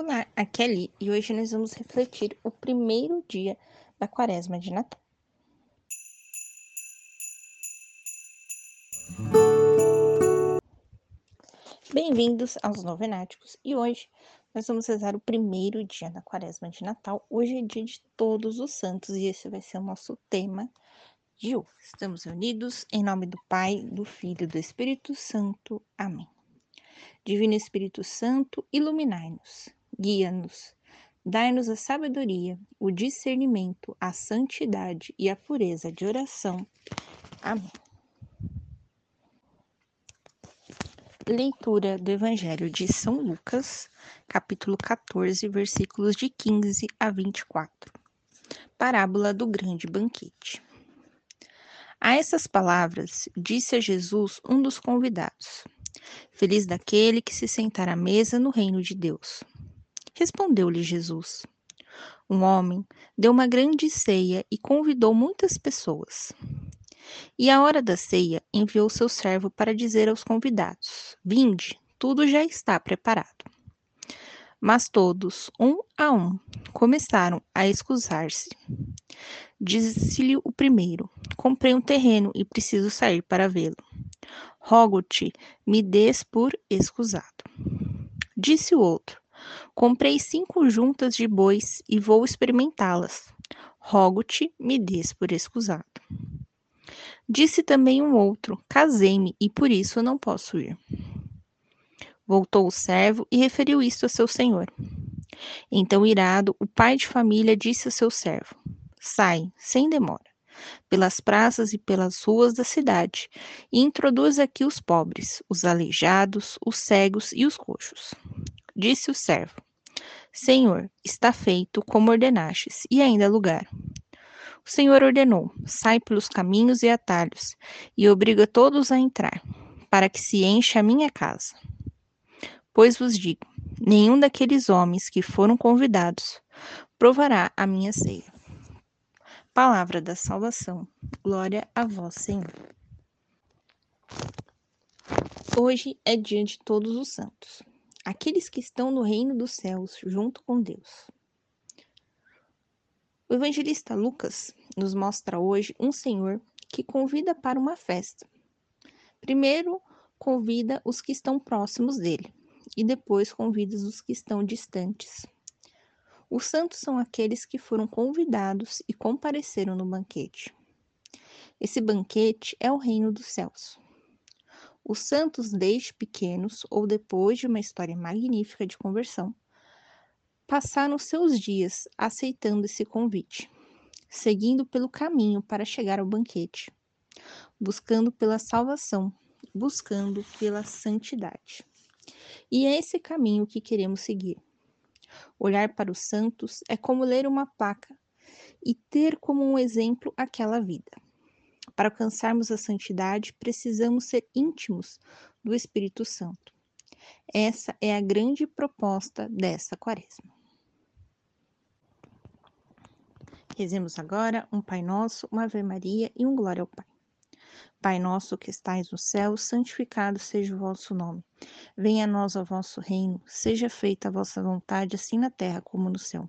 Olá, aqui é Li e hoje nós vamos refletir o primeiro dia da quaresma de Natal. Bem-vindos aos Novenáticos e hoje nós vamos rezar o primeiro dia da quaresma de Natal. Hoje é dia de todos os santos e esse vai ser o nosso tema de hoje. Estamos reunidos em nome do Pai, do Filho e do Espírito Santo. Amém. Divino Espírito Santo, iluminai-nos, guia-nos, dai-nos a sabedoria, o discernimento, a santidade e a pureza de oração. Amém. Leitura do Evangelho de São Lucas, capítulo 14, versículos de 15 a 24. Parábola do grande banquete. A essas palavras, disse a Jesus um dos convidados: Feliz daquele que se sentar à mesa no reino de Deus. Respondeu-lhe Jesus: Um homem deu uma grande ceia e convidou muitas pessoas. E à hora da ceia enviou seu servo para dizer aos convidados: Vinde, tudo já está preparado. Mas todos, um a um, começaram a excusar-se. Disse-lhe o primeiro: Comprei um terreno e preciso sair para vê-lo rogo-te, me des por escusado. Disse o outro: Comprei cinco juntas de bois e vou experimentá-las. Rogo-te, me des por escusado. Disse também um outro: Casei-me e por isso não posso ir. Voltou o servo e referiu isto a seu senhor. Então, irado, o pai de família disse a seu servo: Sai, sem demora pelas praças e pelas ruas da cidade, e introduz aqui os pobres, os aleijados, os cegos e os coxos. Disse o servo: Senhor, está feito como ordenastes, e ainda lugar. O Senhor ordenou: sai pelos caminhos e atalhos, e obriga todos a entrar, para que se encha a minha casa. Pois vos digo: nenhum daqueles homens que foram convidados provará a minha ceia. Palavra da salvação. Glória a vós, Senhor. Hoje é dia de todos os santos, aqueles que estão no reino dos céus junto com Deus. O evangelista Lucas nos mostra hoje um Senhor que convida para uma festa. Primeiro, convida os que estão próximos dele e depois convida os que estão distantes. Os santos são aqueles que foram convidados e compareceram no banquete. Esse banquete é o reino dos céus. Os santos, desde pequenos ou depois de uma história magnífica de conversão, passaram seus dias aceitando esse convite, seguindo pelo caminho para chegar ao banquete, buscando pela salvação, buscando pela santidade. E é esse caminho que queremos seguir. Olhar para os santos é como ler uma placa e ter como um exemplo aquela vida. Para alcançarmos a santidade, precisamos ser íntimos do Espírito Santo. Essa é a grande proposta dessa quaresma. Rezemos agora um Pai Nosso, uma Ave Maria e um Glória ao Pai. Pai nosso que estais no céu, santificado seja o vosso nome. Venha a nós o vosso reino, seja feita a vossa vontade, assim na terra como no céu.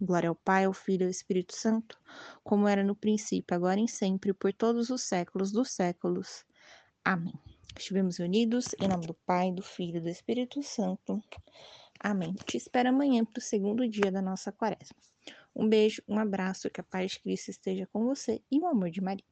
Glória ao Pai, ao Filho e ao Espírito Santo, como era no princípio, agora e sempre, por todos os séculos dos séculos. Amém. Estivemos unidos em nome do Pai, do Filho e do Espírito Santo. Amém. Te espero amanhã para o segundo dia da nossa quaresma. Um beijo, um abraço, que a paz de Cristo esteja com você e o amor de Maria.